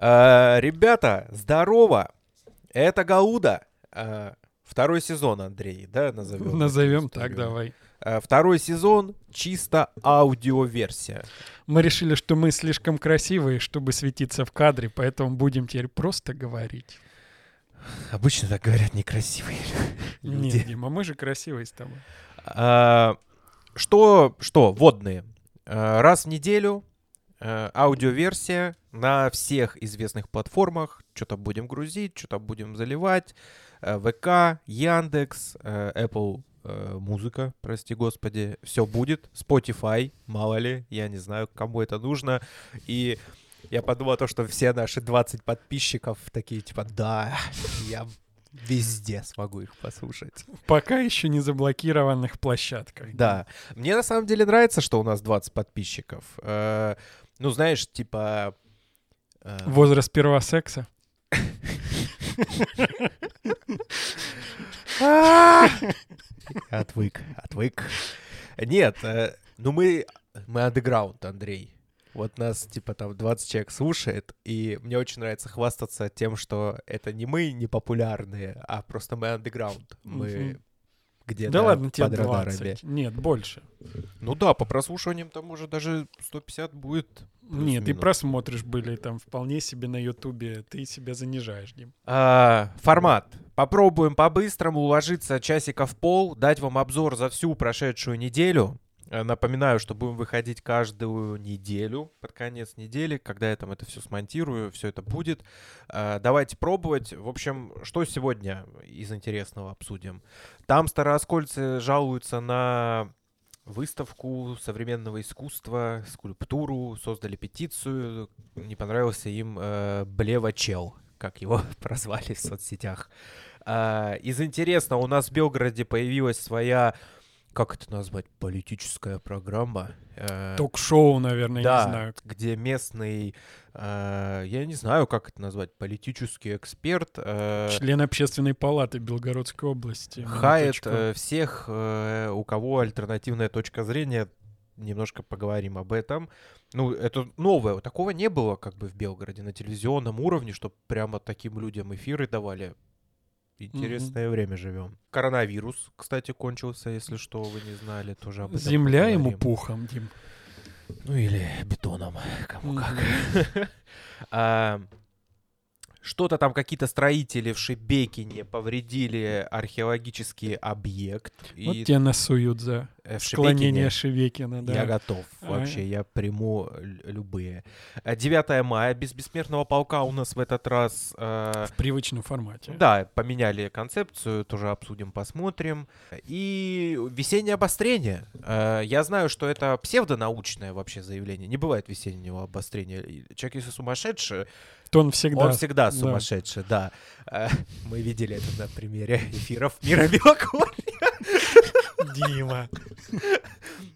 Э, Ребята, здорово! Это Гауда. Э, Второй сезон, Андрей, да, назовем? Назовем так, давай. Э, Второй сезон, чисто аудиоверсия. Мы решили, что мы слишком красивые, чтобы светиться в кадре, поэтому будем теперь просто говорить. Обычно так говорят некрасивые люди. Нет, Дима, мы же красивые с тобой. А, Что, что, водные. А, Раз в неделю а, аудиоверсия на всех известных платформах. Что-то будем грузить, что-то будем заливать. А, ВК, Яндекс, а, Apple а, музыка, прости господи, все будет. Spotify, мало ли, я не знаю, кому это нужно. И я подумал то, что все наши 20 подписчиков такие, типа, да, я везде смогу их послушать. Пока еще не заблокированных площадках. Да. Мне на самом деле нравится, что у нас 20 подписчиков. Э, Ну, знаешь, типа... э, Возраст первого секса. Отвык, отвык. Нет, э, ну мы, мы андеграунд, Андрей. Вот нас, типа, там 20 человек слушает, и мне очень нравится хвастаться тем, что это не мы не популярные, а просто мы андеграунд. Мы Мгм. где-то Да ладно, тебе под радарами. 20. Нет, больше. Ну да, по прослушиваниям там уже даже 150 будет. Нет, Плюс-минус. просмотришь были там вполне себе на Ютубе. Ты себя занижаешь, Дим. А, формат. Попробуем по-быстрому уложиться часиков в пол, дать вам обзор за всю прошедшую неделю. Э, Напоминаю, что будем выходить каждую неделю, под конец недели, когда я там это все смонтирую, все это будет. А, Давайте пробовать. В общем, что сегодня из интересного обсудим? Там старооскольцы жалуются на выставку современного искусства, скульптуру, создали петицию. Не понравился им э, Блева-чел, как его прозвали в соцсетях. А, из интересного, у нас в Белгороде появилась своя, как это назвать, политическая программа. э, Ток-шоу, наверное, да, не знаю. где местный, э, я не знаю, как это назвать, политический эксперт э, Член общественной палаты Белгородской области. хает э, всех, э, у кого альтернативная точка зрения. Немножко поговорим об этом. Ну, это новое. Такого не было как бы в Белгороде на телевизионном уровне, чтобы прямо таким людям эфиры давали. Интересное время живем. Коронавирус, кстати, кончился, если что, вы не знали, тоже об этом Земля ему поговорим. пухом, Дим. Ну или бетоном, кому Мгм. как. А, Что-то там какие-то строители в Шебекине повредили археологический объект. Вот и, тебе насуют за э, в склонение Шебекине Шевекина, да. Я готов А. вообще, я приму любые. Э, 9 мая, без бессмертного полка у нас в этот раз... э, В привычном формате. да, поменяли концепцию, тоже обсудим, посмотрим. И весеннее обострение. Э, Я знаю, что это псевдонаучное вообще заявление. Не бывает весеннего обострения. Человек, если сумасшедший, То он всегда... он всегда да. сумасшедший, да. Э, Мы видели это на примере эфиров Мира Белокорья. Дима.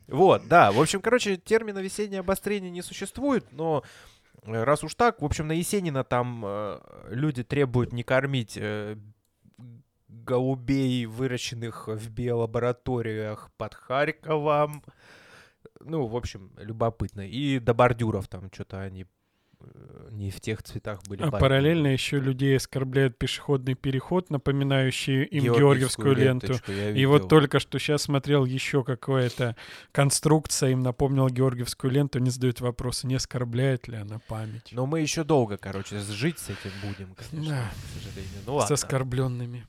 Вот, да. В общем, короче, термина весеннее обострение не существует, но э, раз уж так, в общем, на Есенина там э, люди требуют не кормить э, голубей, выращенных в биолабораториях под Харьковом. Ну, в общем, любопытно. И до бордюров там что-то они не в тех цветах были. А бордюры. параллельно еще людей оскорбляют пешеходный переход, напоминающий им георгиевскую ленту. ленточку я И вот только что сейчас смотрел еще какая-то конструкция, им напомнил георгиевскую ленту, не задают вопроса, не оскорбляет ли она память. Но мы еще долго, короче, жить с этим будем, конечно, Да. к сожалению. Ну С ладно. оскорбленными.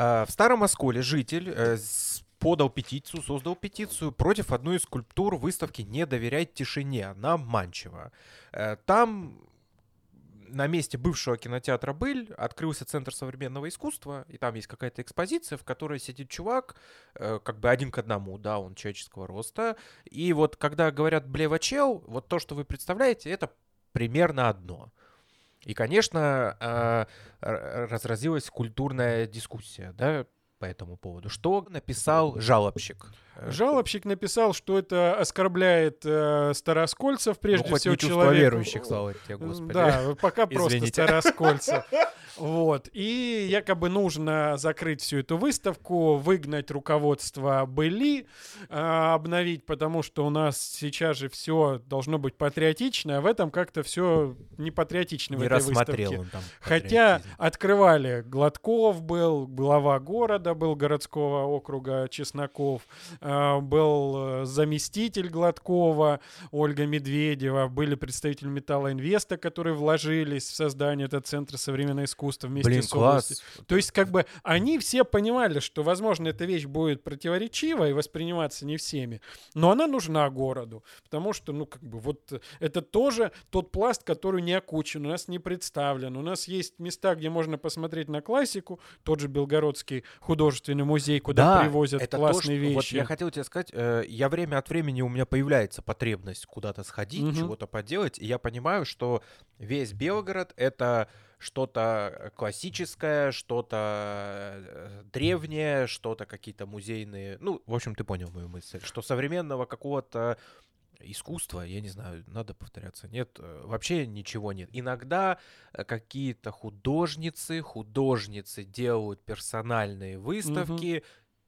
В Старом Осколе житель э, подал петицию, создал петицию против одной из скульптур выставки «Не доверять тишине» на Манчево. Э, Там на месте бывшего кинотеатра «Быль» открылся Центр современного искусства, и там есть какая-то экспозиция, в которой сидит чувак, э, как бы один к одному, да, он человеческого роста. И вот когда говорят «блевачел», вот то, что вы представляете, это примерно одно. И, конечно, р- разразилась культурная дискуссия, да, по этому поводу. Что написал жалобщик? Э, Жалобщик написал, что это оскорбляет э, староскольцев, прежде ну, хоть всего не человека. верующих, слава тебе, Господи. Да, пока просто староскольцев. Вот. И якобы нужно закрыть всю эту выставку, выгнать руководство были, э, обновить, потому что у нас сейчас же все должно быть патриотично, а в этом как-то все не патриотично в Не этой рассмотрел выставке. он там. Хотя открывали Гладков был, глава города был городского округа Чесноков, э, был заместитель Гладкова Ольга Медведева, были представители Металлоинвеста, которые вложились в создание этого центра современного искусства вместе Блин, с областью. класс. То есть, как бы, они все понимали, что, возможно, эта вещь будет противоречива и восприниматься не всеми, но она нужна городу, потому что, ну, как бы, вот э, это тоже тот пласт, который не окучен, у нас не представлен. У нас есть места, где можно посмотреть на классику, тот же Белгородский художественный музей, куда Да, привозят это то, классные что- Вот вещи. я хотел тебе сказать, э, я время от времени у меня появляется потребность куда-то сходить, Мгм. чего-то поделать, и я понимаю, что весь Белгород это что-то классическое, что-то э, древнее, что-то какие-то музейные. Ну, в общем, ты понял мою мысль, что современного какого-то искусства, я не знаю, надо повторяться, нет, э, вообще ничего нет. Иногда э, какие-то художницы, художницы делают персональные выставки,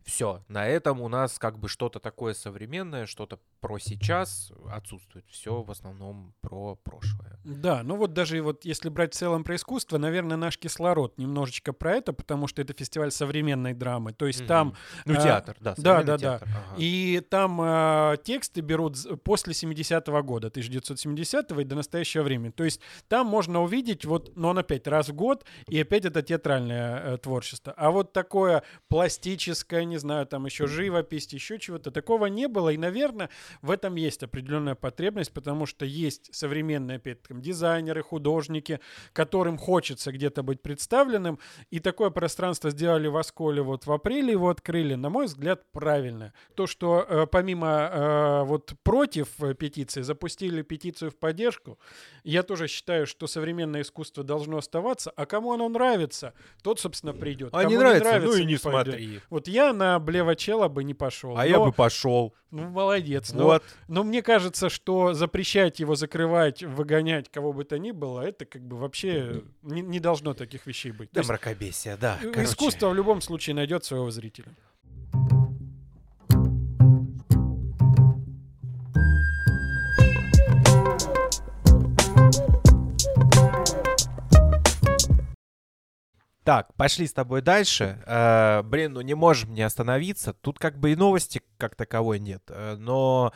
все, на этом у нас как бы что-то такое современное, что-то про сейчас отсутствует. Все в основном про прошлое. Да, ну вот даже вот если брать в целом про искусство, наверное, наш кислород немножечко про это, потому что это фестиваль современной драмы. То есть там Мгм. Ну, а, театр, да. да, современный да, да. театр, ага. И там э, тексты берут после 70-го года, 1970-го и до настоящего времени. То есть там можно увидеть, вот, но он опять раз в год, и опять это театральное э, творчество. А вот такое пластическое, не знаю, там еще живопись, еще чего-то, такого не было. И, наверное, в этом есть определенная потребность, потому что есть современные, опять там, дизайнеры, художники, которым хочется где-то быть представленным. И такое пространство сделали в Осколе вот в апреле его открыли, на мой взгляд, правильно. То, что э, помимо э, вот против э, петиции запустили петицию в поддержку, я тоже считаю, что современное искусство должно оставаться, а кому оно нравится, тот, собственно, придет. А Кому не нравится, ну и не пойдет. смотри. Вот я на Блевачела бы не пошел. А я но- бы пошел. Ну, молодец. Но, Вот. но мне кажется, что запрещать его, закрывать, выгонять кого бы то ни было, это как бы вообще не, не должно таких вещей быть. То Да, есть мракобесие, да. э, короче. искусство в любом случае найдет своего зрителя. Так, пошли с тобой дальше. Э, блин, ну не можем не остановиться. Тут как бы и новости как таковой нет. э, но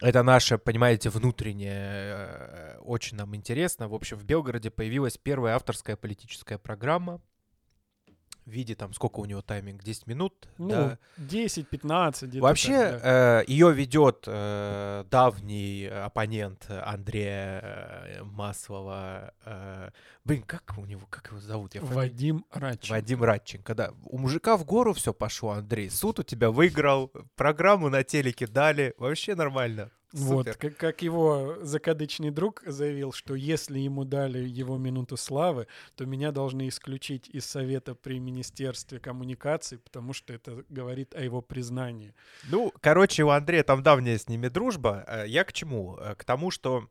это наше, понимаете, внутреннее. э, очень нам интересно. В общем, в Белгороде появилась первая авторская политическая программа. В виде там, сколько у него тайминг? 10 минут? Ну, да. 10-15 где-то. Вообще, так, да. ее ведет э, давний оппонент Андрея э, Маслова. э, блин, как у него, как его зовут? Я Вадим Радченко. Вадим Радченко, да. У мужика в гору все пошло, Андрей. Суд у тебя выиграл, программу на телеке дали. Вообще нормально. Вот, Супер. как, как его закадычный друг заявил, что если ему дали его минуту славы, то меня должны исключить из совета при Министерстве коммуникаций, потому что это говорит о его признании. Ну, короче, у Андрея там давняя с ними дружба. Э, Я к чему? Э, К тому, что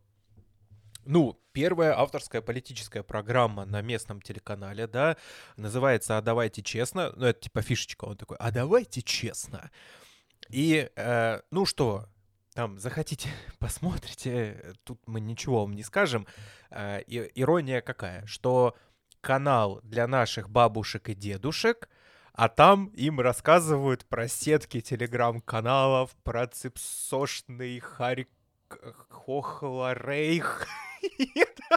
ну, первая авторская политическая программа на местном телеканале, да, называется «А давайте честно». Ну, это типа фишечка, он такой «А давайте честно». И, э, ну что, там, захотите, посмотрите, тут мы ничего вам не скажем. Э, и- ирония какая? Что канал для наших бабушек и дедушек, а там им рассказывают про сетки телеграм-каналов, про ципсошный харик... Хохларейх.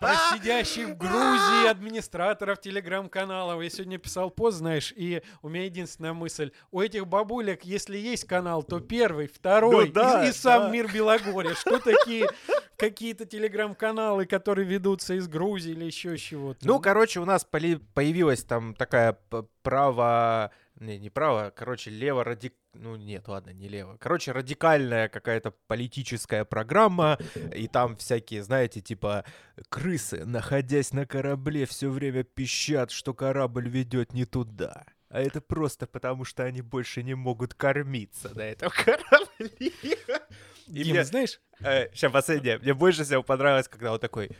Про сидящих в Грузии администраторов телеграм-каналов. Я сегодня писал пост, знаешь, и у меня единственная мысль. У этих бабулек, если есть канал, то первый, второй Ну да, и, и сам да. мир Белогорья. Что такие какие-то телеграм-каналы, которые ведутся из Грузии или еще чего-то? Ну, короче, у нас появилась там такая право... Не, не право, короче, лево радик... Ну, нет, ладно, не лево. Короче, радикальная какая-то политическая программа, и там всякие, знаете, типа крысы, находясь на корабле, все время пищат, что корабль ведет не туда. А это просто потому, что они больше не могут кормиться на этом корабле. И Дим, мне- знаешь, сейчас последнее. Мне больше всего понравилось, когда он такой...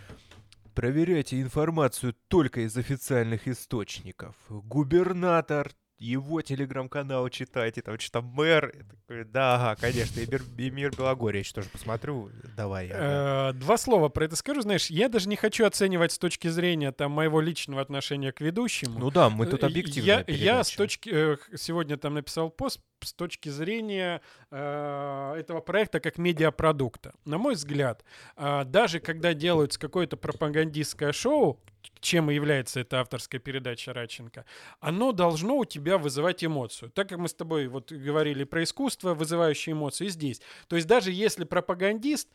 Проверяйте информацию только из официальных источников. Губернатор, его телеграм-канал читайте, там что-то мэр. Я такой, да, ага, конечно, и мир, и мир Белогорья тоже посмотрю. Давай. ага. Э, Два слова про это скажу. Знаешь, я даже не хочу оценивать с точки зрения там моего личного отношения к ведущему. Ну да, мы тут Э, объективно. Я, я с точки э, сегодня там написал пост с точки зрения э, этого проекта как медиапродукта. На мой взгляд, э, даже когда делается какое-то пропагандистское шоу, чем и является эта авторская передача Радченко, оно должно у тебя вызывать эмоцию. Так как мы с тобой вот говорили про искусство, вызывающее эмоции, здесь. То есть даже если пропагандист,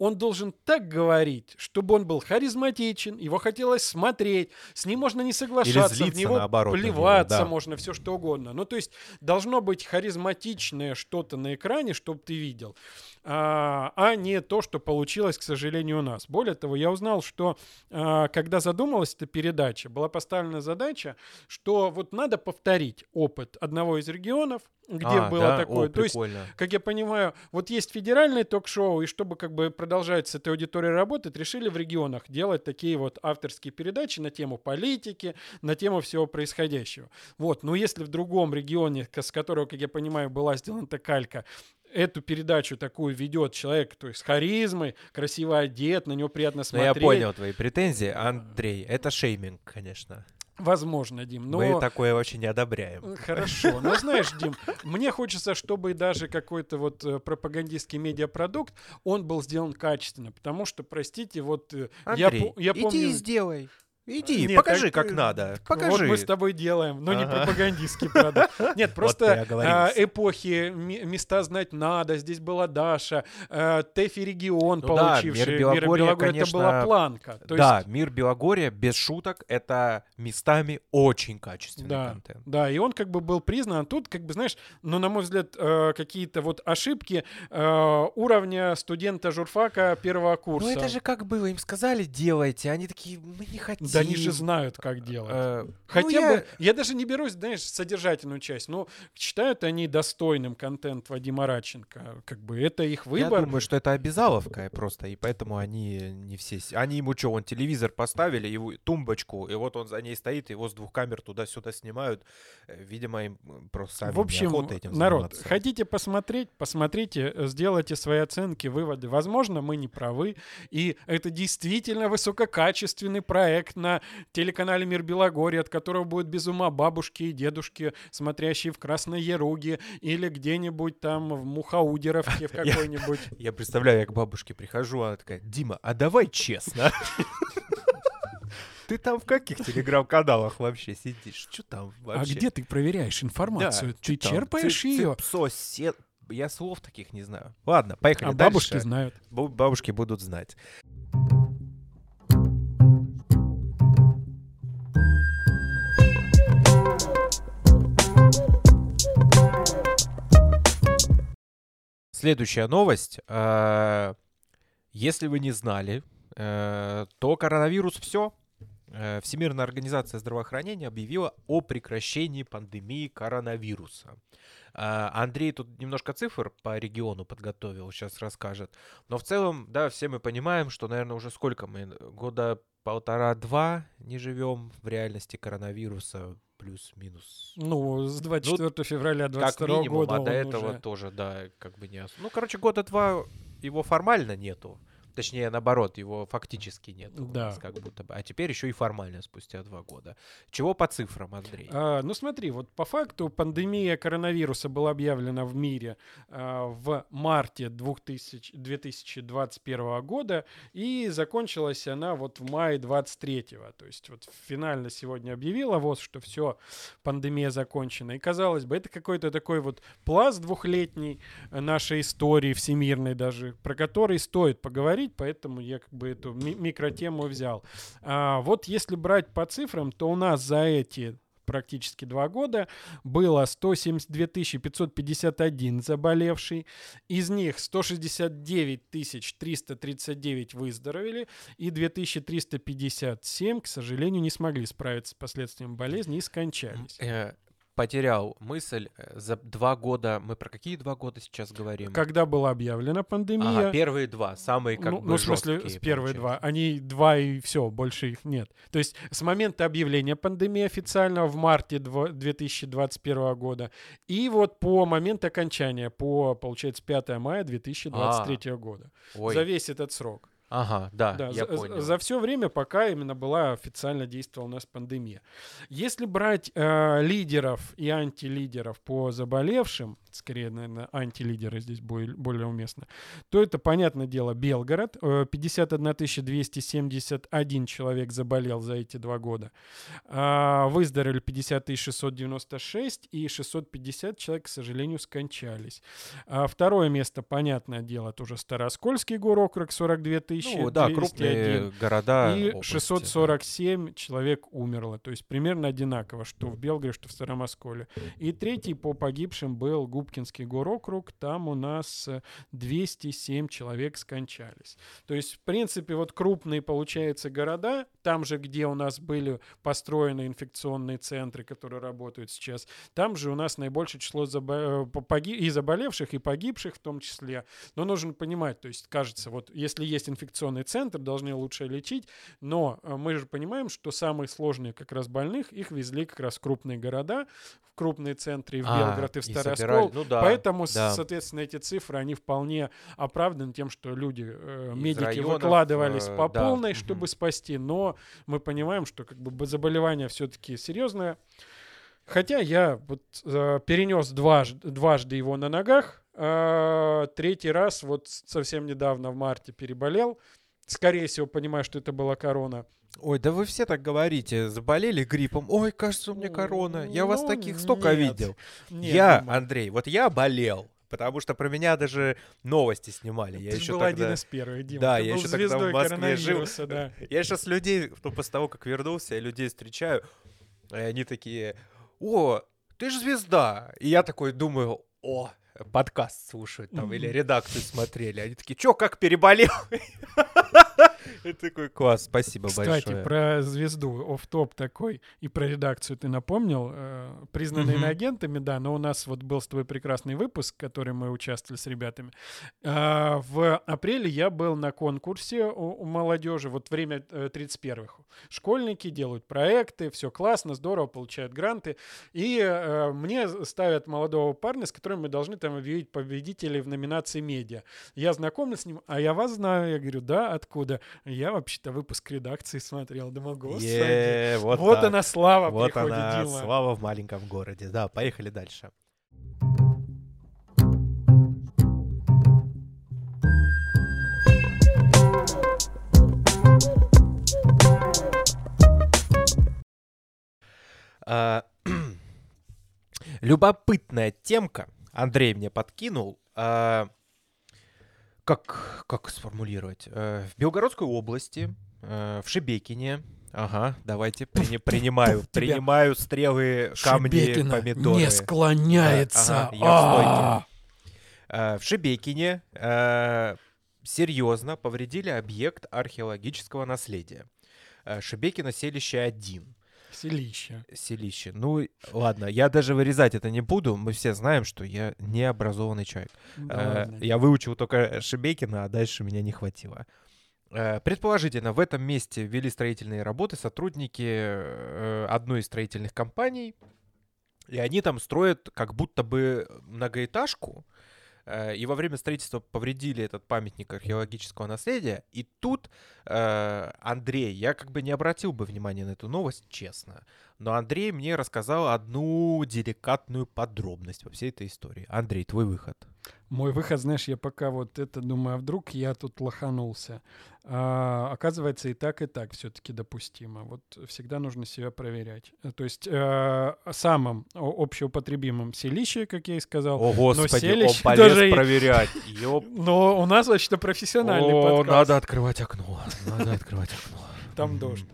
он должен так говорить, чтобы он был харизматичен, его хотелось смотреть, с ним можно не соглашаться, в злиться, него наоборот, на него, плеваться да. можно, все что угодно. Ну, то есть должно быть харизматичное что-то на экране, чтобы ты видел, а, а не то, что получилось, к сожалению, у нас. Более того, я узнал, что а, когда задумалась эта передача, была поставлена задача, что вот надо повторить опыт одного из регионов, где А, было да? такое. О, то есть как я понимаю, вот есть федеральное ток-шоу, и чтобы как бы продолжать с этой аудиторией работать, решили в регионах делать такие вот авторские передачи на тему политики, на тему всего происходящего. Вот, но если в другом регионе, с которого, как я понимаю, была сделана эта калька, эту передачу такую ведет человек, то есть с харизмой, красиво одет, на него приятно Ну, смотреть. я понял твои претензии, Андрей. Это шейминг, конечно. Возможно, Дим, но... Мы такое вообще не одобряем. Э, Хорошо. Но знаешь, Дим, мне хочется, чтобы даже какой-то вот э, пропагандистский медиапродукт, он был сделан качественно. Потому что, простите, вот э, я, Андрей, я иди помню... и сделай. Иди, Нет, покажи, так, как э, надо. Покажи. Вот мы с тобой делаем, но не Ага. пропагандистский продукт. Нет, Вот просто оговорился. а, эпохи, места знать надо. Здесь была Даша, э, Тэфи регион, Ну да, получивший «Мир Белогорья», это была конечно, планка. То да, есть- мир Белогорья, без шуток, это местами очень качественный Да, контент. да, и он как бы был признан. А Тут, как бы, знаешь, ну, на мой взгляд, э, какие-то вот ошибки уровня студента журфака первого курса. Ну это же как было, им сказали делайте, они такие, мы не хотим. Да они же знают, как делать. Э, Хотя ну, я- бы, я даже не берусь, знаешь, содержательную часть, но считают они достойным контент Вадима Радченко. Как бы это их Я выбор. думаю, что это обязаловка просто, и поэтому они не все... Они ему что, он телевизор поставили, его тумбочку, и вот он за ней стоит, его с двух камер туда-сюда снимают. Э, Видимо, им м, просто сами В общем, этим народ, заниматься. хотите посмотреть, посмотрите, э, сделайте свои оценки, выводы. Возможно, мы не правы, и это действительно высококачественный проект на телеканале «Мир Белогорья», от которого будут без ума бабушки и дедушки, смотрящие в Красной Яруге или где-нибудь там в Мухаудеровке в какой-нибудь. Я представляю, я к бабушке прихожу, она такая, Дима, а давай честно. Ты там в каких телеграм-каналах вообще сидишь? Что там А вообще? где ты проверяешь информацию? Да, ты черпаешь ее? се- Я слов таких не знаю. Ладно, поехали А дальше. бабушки знают. Бу- Бабушки будут знать. Следующая новость. Э, Если вы не знали, э, то коронавирус все. Всемирная организация здравоохранения объявила о прекращении пандемии коронавируса. Андрей тут немножко цифр по региону подготовил, сейчас расскажет. Но в целом, да, все мы понимаем, что, наверное, уже сколько мы, года полтора-два не живем в реальности коронавируса, плюс-минус. Ну, с 24 февраля Как 22 минимум, года а до этого уже- тоже, да, как бы не... Ну, короче, года два его формально нету. Точнее, наоборот, его фактически нету. у Да. нас Как будто бы. А теперь еще и формально спустя два года. Чего по цифрам, Андрей? А, ну смотри, вот по факту пандемия коронавируса была объявлена в мире а, в марте 2000 2021 года и закончилась она вот в мае 23 То есть вот финально сегодня объявила ВОЗ, что все, пандемия закончена. И казалось бы, это какой-то такой вот пласт двухлетний нашей истории всемирной даже, про который стоит поговорить, поэтому я как бы эту ми- микротему взял. А, вот если брать по цифрам, то у нас за эти практически два года было 172 551 заболевший, из них 169 339 выздоровели и 2357, к сожалению, не смогли справиться с последствиями болезни и скончались. Потерял мысль. Э, За два года, мы про какие два года сейчас говорим? Когда была объявлена пандемия, Ага, первые два, самые как ну, бы ну, в смысле, жесткие, первые получается. два. Они два и все, больше их нет. То есть с момента объявления пандемии официального в марте дво- 2021 года и вот по момент окончания, по, получается, 5 мая 2023 года. А. Ой, За весь этот срок. Ага, да, Да, я за, понял. за все время, пока именно была официально действовала у нас пандемия. Если брать э, лидеров и антилидеров по заболевшим, скорее, наверное, антилидеры здесь более, более уместно, то это, понятное дело, Белгород. Э, 51 271 человек заболел за эти два года. А, выздоровели 50 696 и 650 человек, к сожалению, скончались. А второе место, понятное дело, тоже Староскольский горокруг, 42 тысячи. Ну да, 201. крупные города. И области, 647 человек умерло. То есть примерно одинаково, что в Белгороде, что в Старомосколе. И третий по погибшим был Губкинский горокруг. Там у нас э, 207 человек скончались. То есть, в принципе, вот крупные, получается, города, там же, где у нас были построены инфекционные центры, которые работают сейчас, там же у нас наибольшее число забо- э, и заболевших, и погибших в том числе. Но нужно понимать, то есть, кажется, вот если есть инфекционный центр, должны лучше лечить, но э, мы же понимаем, что самые сложные как раз больных, их везли как раз в крупные города, в крупные центры, и в А, Белгород, и в Староскол. ну да, Поэтому, да. соответственно, эти цифры, они вполне оправданы тем, что люди, э, медики районов, выкладывались э, по да, полной, чтобы спасти, но мы понимаем, что как бы заболевание все-таки серьезное. Хотя я вот э, перенес дважды, дважды его на ногах, а третий раз вот совсем недавно в марте переболел. Скорее всего, понимаю, что это была корона. Ой, да вы все так говорите. Заболели гриппом. Ой, кажется, у меня корона. Я вас Ну, таких столько нет. видел. Нет, я, думаю, Андрей, вот я болел. Потому что про меня даже новости снимали. Я ты еще был тогда... один из первых, Дима. Да, ты я еще тогда в Москве жил. да. Я сейчас людей, ну, после того, как вернулся, я людей встречаю, и они такие, о, ты же звезда. И я такой думаю, о, подкаст слушают там, или Мгм. редакцию смотрели. Они такие, чё, как переболел? И такой, класс, спасибо Кстати, большое. про звезду, оф топ такой, и про редакцию ты напомнил. Э, признанные агентами, да, но у нас вот был с тобой прекрасный выпуск, в котором мы участвовали с ребятами. А, в апреле я был на конкурсе у, у молодежи, вот время э, 31-х. Школьники делают проекты, все классно, здорово, получают гранты. И э, мне ставят молодого парня, с которым мы должны там объявить победителей в номинации медиа. Я знакомлю с ним, а я вас знаю. Я говорю, да, откуда? Я вообще-то выпуск редакции смотрел. Думал, господи. Вот вот так. она слава Вот приходит, она, Дима. слава в маленьком городе. Да, поехали дальше. А, Любопытная темка. Андрей мне подкинул. А, Как, как сформулировать? Э, В Белгородской области, э, в Шебекине, ага, давайте прини- принимаю, тебя. принимаю стрелы, камни, Шебекина помидоры. не склоняется. ага, я. А, Э, В Шебекине э, серьезно повредили объект археологического наследия. Шебекино селище 1. Селище. Селище. Ну, ладно, я даже вырезать это не буду. Мы все знаем, что я необразованный человек. Да Э. Я выучил только Шебекина, а дальше меня не хватило. Э, Предположительно, в этом месте вели строительные работы сотрудники э, одной из строительных компаний, и они там строят как будто бы многоэтажку, и во время строительства повредили этот памятник археологического наследия. И тут, э, Андрей, я как бы не обратил бы внимания на эту новость, честно, но Андрей мне рассказал одну деликатную подробность во всей этой истории. Андрей, твой выход. Мой выход, знаешь, я пока вот это думаю, а вдруг я тут лоханулся. А, оказывается, и так, и так все-таки допустимо. Вот всегда нужно себя проверять. То есть э, самым общеупотребимым селище, как я и сказал. О, господи, он селище полез даже проверять. Ёп. Но у нас вообще-то профессиональный О, подкаст. надо открывать окно. Надо открывать окно. Там дождь.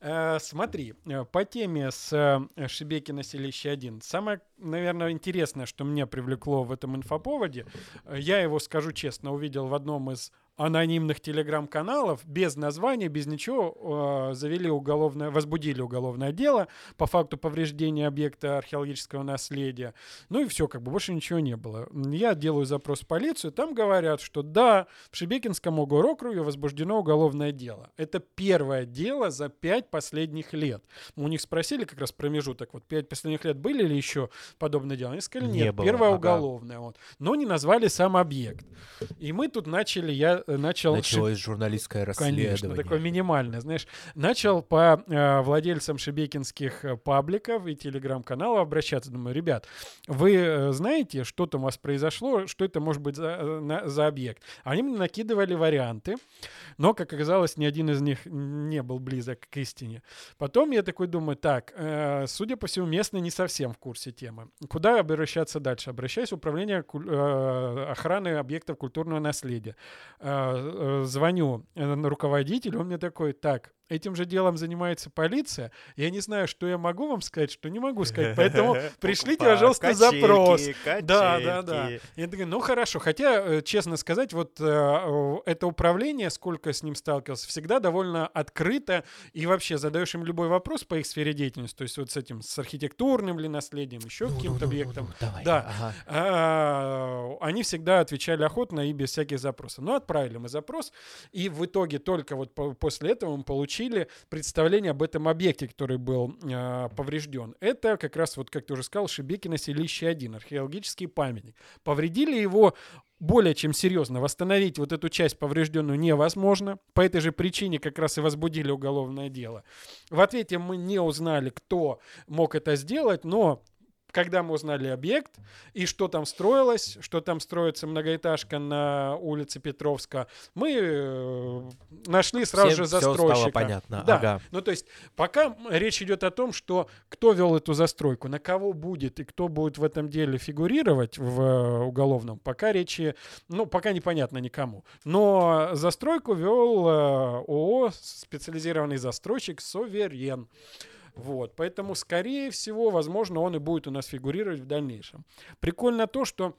Э, смотри, э, по теме с э, Шебекино селище 1. Самое, наверное, интересное, что меня привлекло в этом инфоповоде, я его, скажу честно, увидел в одном из анонимных телеграм-каналов без названия, без ничего э, завели уголовное, возбудили уголовное дело по факту повреждения объекта археологического наследия. Ну и все, как бы больше ничего не было. Я делаю запрос в полицию, там говорят, что да, в Шебекинском округе возбуждено уголовное дело. Это первое дело за пять последних лет. У них спросили как раз промежуток, вот пять последних лет были ли еще подобные дела? Они сказали, нет, не было, первое ага. уголовное. Вот. Но не назвали сам объект. И мы тут начали, я начал... Началось журналистское расследование. Конечно, такое минимальное, знаешь. Начал по э, владельцам шебекинских э, пабликов и телеграм-каналов обращаться. Думаю, ребят, вы э, знаете, что там у вас произошло, что это может быть за, э, на, за объект? Они мне накидывали варианты, но, как оказалось, ни один из них не был близок к истине. Потом я такой думаю, так, э, судя по всему, местные не совсем в курсе темы. Куда обращаться дальше? Обращаюсь в управление э, охраны объектов культурного наследия. Э, звоню руководителю, он мне такой, так, этим же делом занимается полиция. Я не знаю, что я могу вам сказать, что не могу сказать. Поэтому пришлите, пожалуйста, запрос. Да, да, да. Я такой, ну хорошо. Хотя, э, честно сказать, вот э, это управление, сколько с ним сталкивался, всегда довольно открыто. И вообще задаешь им любой вопрос по их сфере деятельности. То есть вот с этим, с архитектурным ли наследием, еще ну, каким-то ну, ну, объектом. Ну, ну, давай, да. Ага. А, они всегда отвечали охотно и без всяких запросов. Но отправили мы запрос. И в итоге только вот после этого мы получили получили представление об этом объекте, который был э, поврежден. Это как раз, вот как ты уже сказал, Шебекино селище 1, археологический памятник. Повредили его более чем серьезно. Восстановить вот эту часть поврежденную невозможно. По этой же причине как раз и возбудили уголовное дело. В ответе мы не узнали, кто мог это сделать, но когда мы узнали объект и что там строилось, что там строится многоэтажка на улице Петровска, мы э, нашли сразу Всем же застройщика. Все стало понятно. Да. Ага. Ну то есть пока речь идет о том, что кто вел эту застройку, на кого будет и кто будет в этом деле фигурировать в э, уголовном, пока речи, ну пока непонятно никому. Но застройку вел э, ООО специализированный застройщик Соверен. Вот, поэтому, скорее всего, возможно, он и будет у нас фигурировать в дальнейшем. Прикольно то, что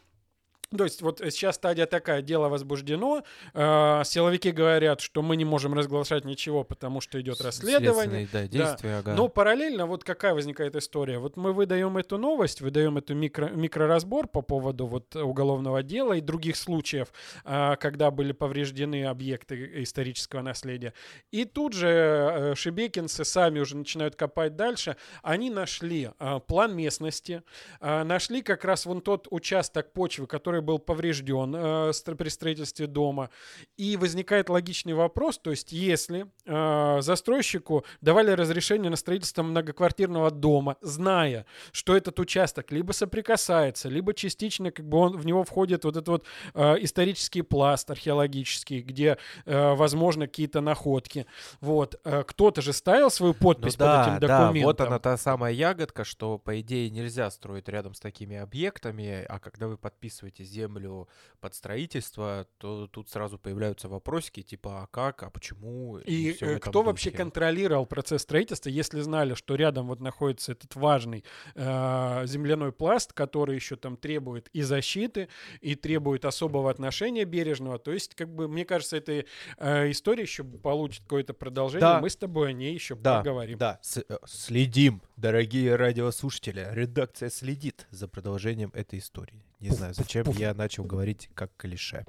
то есть вот сейчас стадия такая, дело возбуждено, э, силовики говорят, что мы не можем разглашать ничего, потому что идет расследование. Да, действия, да. ага. Но параллельно вот какая возникает история. Вот мы выдаем эту новость, выдаем эту микро, микроразбор по поводу вот уголовного дела и других случаев, э, когда были повреждены объекты исторического наследия. И тут же э, шебекинцы сами уже начинают копать дальше. Они нашли э, план местности, э, нашли как раз вон тот участок почвы, который который был поврежден э, при строительстве дома. И возникает логичный вопрос, то есть если э, застройщику давали разрешение на строительство многоквартирного дома, зная, что этот участок либо соприкасается, либо частично как бы он, в него входит вот этот вот э, исторический пласт археологический, где э, возможно какие-то находки. Вот. Э, кто-то же ставил свою подпись ну, под да, этим документом. Да, вот она та самая ягодка, что по идее нельзя строить рядом с такими объектами, а когда вы подписываете землю под строительство, то тут сразу появляются вопросики типа, а как, а почему? И, и э, кто вообще контролировал процесс строительства, если знали, что рядом вот находится этот важный э, земляной пласт, который еще там требует и защиты, и требует особого отношения бережного. То есть, как бы, мне кажется, эта э, история еще получит какое-то продолжение. Да. Мы с тобой о ней еще да, поговорим. Да, с э, следим, дорогие радиослушатели. Редакция следит за продолжением этой истории. Не знаю, зачем я начал говорить как клише.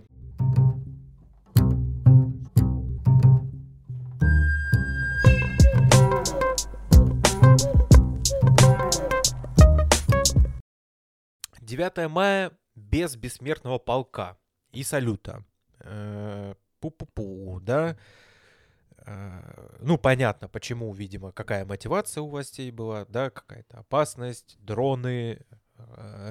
Девятое мая без бессмертного полка и салюта. Э, пу-пу-пу, да? Э, ну, понятно, почему, видимо, какая мотивация у властей была, да, какая-то опасность, дроны,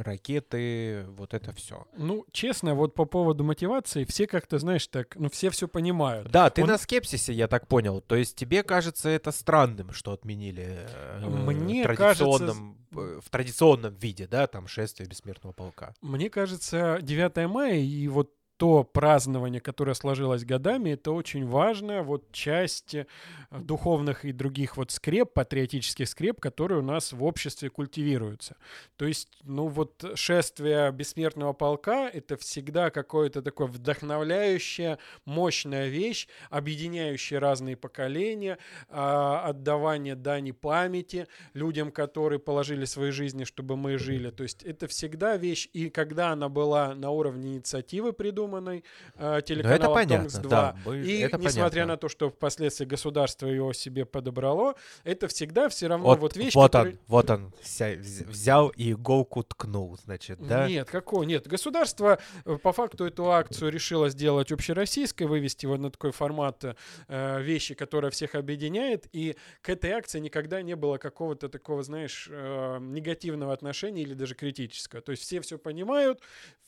ракеты, вот это все. Ну, честно, вот по поводу мотивации, все как-то, знаешь, так, ну, все все понимают. Да, ты Он... на скепсисе, я так понял. То есть тебе кажется это странным, что отменили э, Мне традиционном, кажется... в традиционном виде, да, там, шествие бессмертного полка? Мне кажется, 9 мая и вот то празднование, которое сложилось годами, это очень важная вот часть э, духовных и других вот скреп, патриотических скреп, которые у нас в обществе культивируются. То есть, ну вот шествие бессмертного полка — это всегда какое-то такое вдохновляющее, мощная вещь, объединяющая разные поколения, а, отдавание дани памяти людям, которые положили свои жизни, чтобы мы жили. То есть это всегда вещь, и когда она была на уровне инициативы придуманной э, телеканалом понятно, Томс-2, да, мы- и это несмотря понятно. на то, что впоследствии государство его себе подобрало, это всегда все равно Вот, вот, вещь, вот которая- он, вот он ся- вз- взял и иголку ткнул, значит, да? Нет, какого? Нет. Государство э, по факту эту акцию решило сделать общероссийской, вывести его на такой формат э, вещи, которая всех объединяет. И к этой акции никогда не было какого-то такого, знаешь, э, негативного отношения или даже критического. То есть все все понимают,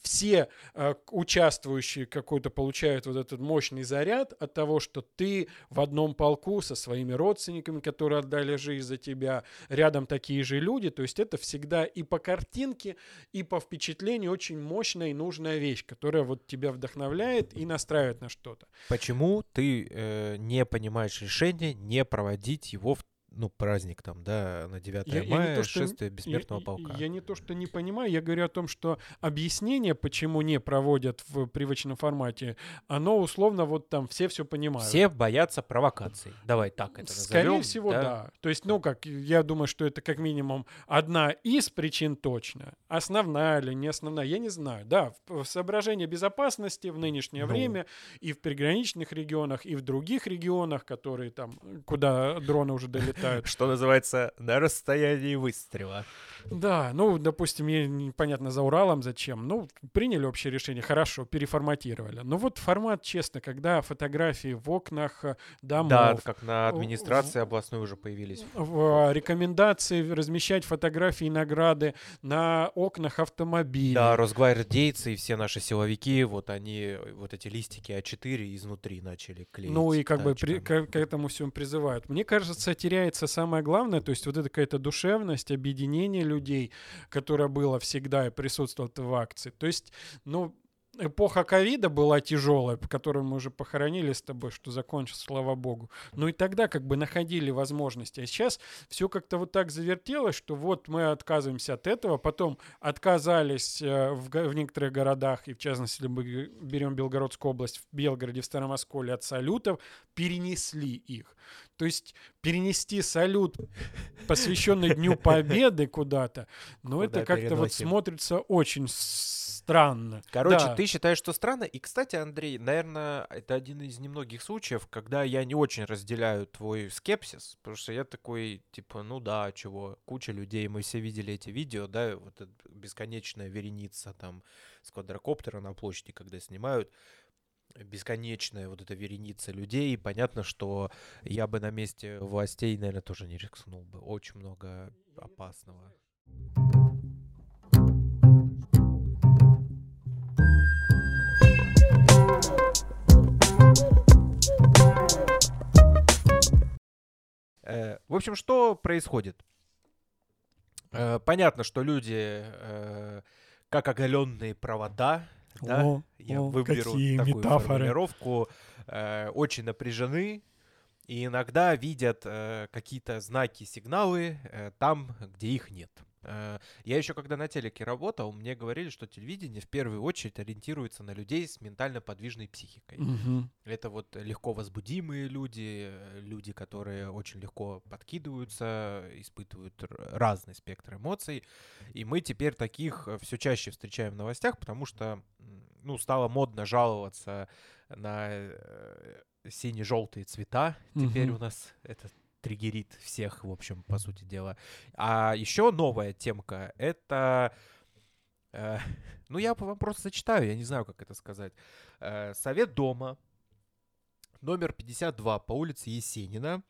все э, к- участвующие какой-то получают вот этот мощный заряд от того, что ты в одном полку со своими родственниками, которые отдали жизнь за тебя, рядом такие же люди. То есть это всегда и по картинке, и по впечатлению очень мощная и нужная вещь, которая вот тебя вдохновляет и настраивает на что-то. Почему ты э, не понимаешь решение не проводить его в ну, праздник там, да, на 9 Я- я мая, то, что шествие бессмертного я, полка. Я не то, что не понимаю, я говорю о том, что объяснение, почему не проводят в привычном формате, оно условно вот там все все понимают. Все боятся провокаций. Давай так это Скорее назовем, всего, да? То есть, ну, как, я думаю, что это как минимум одна из причин точно. Основная или не основная, я не знаю. Да, в, в соображении безопасности в нынешнее Ну. время и в приграничных регионах, и в других регионах, которые там, куда дроны уже долетают. Что называется, на расстоянии выстрела. Да, ну, допустим, мне непонятно за Уралом зачем. Ну, приняли общее решение, хорошо, переформатировали. Но вот формат, честно, когда фотографии в окнах э, домов, Да, как на в- администрации областной уже появились. в а, рекомендации размещать фотографии и награды на окнах автомобилей. Да, росгвардейцы и все наши силовики, вот они, вот эти листики А4 изнутри начали клеить. Ну и как бы при- к, к этому всему призывают. Мне кажется, теряется самое главное, то есть вот эта какая-то душевность, объединение людей, которое было всегда и присутствовало в акции. То есть, ну, эпоха ковида была тяжелая, которую мы уже похоронили с тобой, что закончилось, слава богу. Ну и тогда как бы находили возможности. А сейчас все как-то вот так завертелось, что вот мы отказываемся от этого, потом отказались э, в, в некоторых городах, и в частности, если мы берем Белгородскую область, в Белгороде, в Старом Осколе от салютов, перенесли их. То есть перенести салют, посвященный Дню Победы куда-то, ну Куда это как-то вот смотрится очень странно. Короче, Да. ты считаешь, что странно? И, кстати, Андрей, наверное, это один из немногих случаев, когда я не очень разделяю твой скепсис, потому что я такой, типа, ну да, чего, куча людей, мы все видели эти видео, да, вот бесконечная вереница там с квадрокоптера на площади, когда снимают, бесконечная вот эта вереница людей, понятно, что я бы на месте властей, наверное, тоже не рискнул бы. Очень много опасного. Э, В общем, что происходит? Э, Понятно, что люди, э, как оголенные провода, да, О, я о, выберу такую метафоры. формулировку, э, очень напряжены и иногда видят э, какие-то знаки, сигналы э, там, где их нет. Э, я еще когда на телеке работал, мне говорили, что телевидение в первую очередь ориентируется на людей с ментально подвижной психикой. Мгм. Это вот легко возбудимые люди, э, люди, которые очень легко подкидываются, испытывают разный спектр эмоций. И мы теперь таких все чаще встречаем в новостях, потому что, ну, стало модно жаловаться на э, сине-желтые цвета. Теперь Мгм. у нас это триггерит всех, в общем, по сути дела. А еще новая темка — это... э, ну, я вам просто зачитаю, я не знаю, как это сказать. Э, Совет дома номер 52 по улице Есенина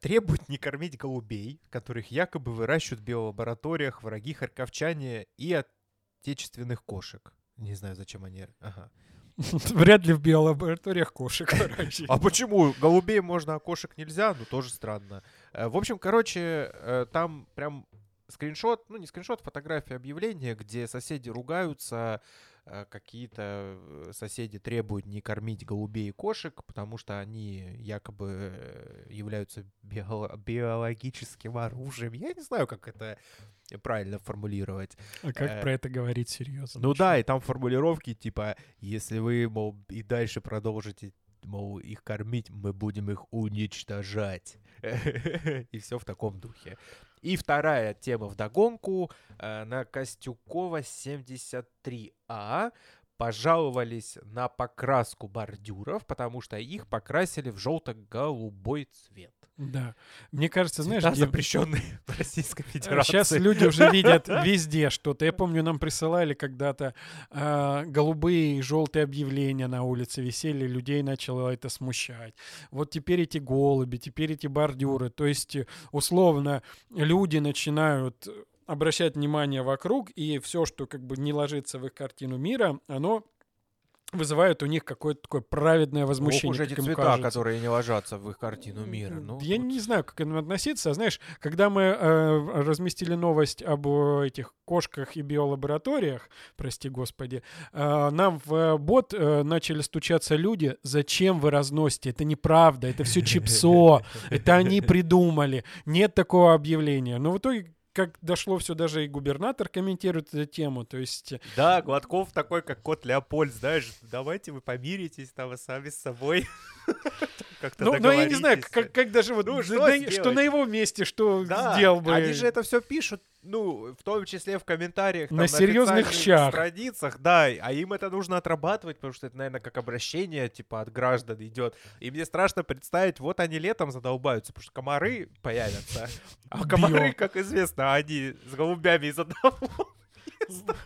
требует не кормить голубей, которых якобы выращивают в биолабораториях враги харьковчане и отечественных кошек. Не знаю, зачем они... Ага. Вряд ли в биолабораториях кошек выращивают. А почему? Голубей можно, а кошек нельзя? Ну, тоже странно. Э, В общем, короче, э, там прям скриншот, ну, не скриншот, фотография объявления, где соседи ругаются, какие-то э, соседи требуют не кормить голубей и кошек, потому что они якобы э, являются био- биологическим оружием. Я не знаю, как это правильно формулировать. А как Э, про это говорить серьезно? Ну да, и там формулировки типа, если вы, мол, и дальше продолжите, мол, их кормить, мы будем их уничтожать. И все в таком духе. И вторая тема вдогонку. э, На Костюкова 73А пожаловались на покраску бордюров, потому что их покрасили в желто-голубой цвет. Да. Мне кажется, знаешь, Цвета, где- запрещенные в Российской Федерации. Сейчас люди уже видят везде что-то. Я помню, нам присылали когда-то а, голубые и желтые объявления на улице висели, людей начало это смущать. Вот теперь эти голуби, теперь эти бордюры. То есть, э, условно, люди начинают обращать внимание вокруг, и все, что как бы не ложится в их картину мира, оно вызывает у них какое-то такое праведное Ох возмущение. уж эти цвета, кажется. которые не ложатся в их картину мира. Ну, Я вот. не знаю, как к этому относиться. А Знаешь, когда мы э, разместили новость об э, этих кошках и биолабораториях, прости господи, э, нам в э, бот э, начали стучаться люди, зачем вы разносите? Это неправда, это все чипсо, это они придумали. Нет такого объявления. Но в итоге как дошло все, даже и губернатор комментирует эту тему. То есть Да, Гладков такой, как кот Леопольд, знаешь, давайте вы помиритесь там сами с собой. Как-то Ну, но я не знаю, как, как даже вот, Ну, что на- что на его месте, что Да, сделал бы. они же это все пишут, ну, в том числе в комментариях. На там, серьезных щах. страницах, да, а им это нужно отрабатывать, потому что это, наверное, как обращение, типа, от граждан идет. И мне страшно представить, вот они летом задолбаются, потому что комары появятся. А комары, как известно, они с голубями из одного места.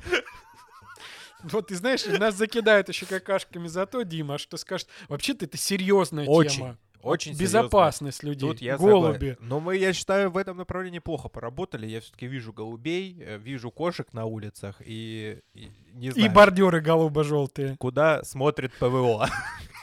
Вот, ты знаешь, нас закидают еще какашками за то, Дима, что скажет, вообще-то это серьезная Очень, тема. Очень Безопасность людей, Тут я голуби. согласен. Но мы, я считаю, в этом направлении плохо поработали. Я все-таки вижу голубей, э, вижу кошек на улицах и, и не И знаю, бордюры голубо-желтые. куда смотрит ПВО.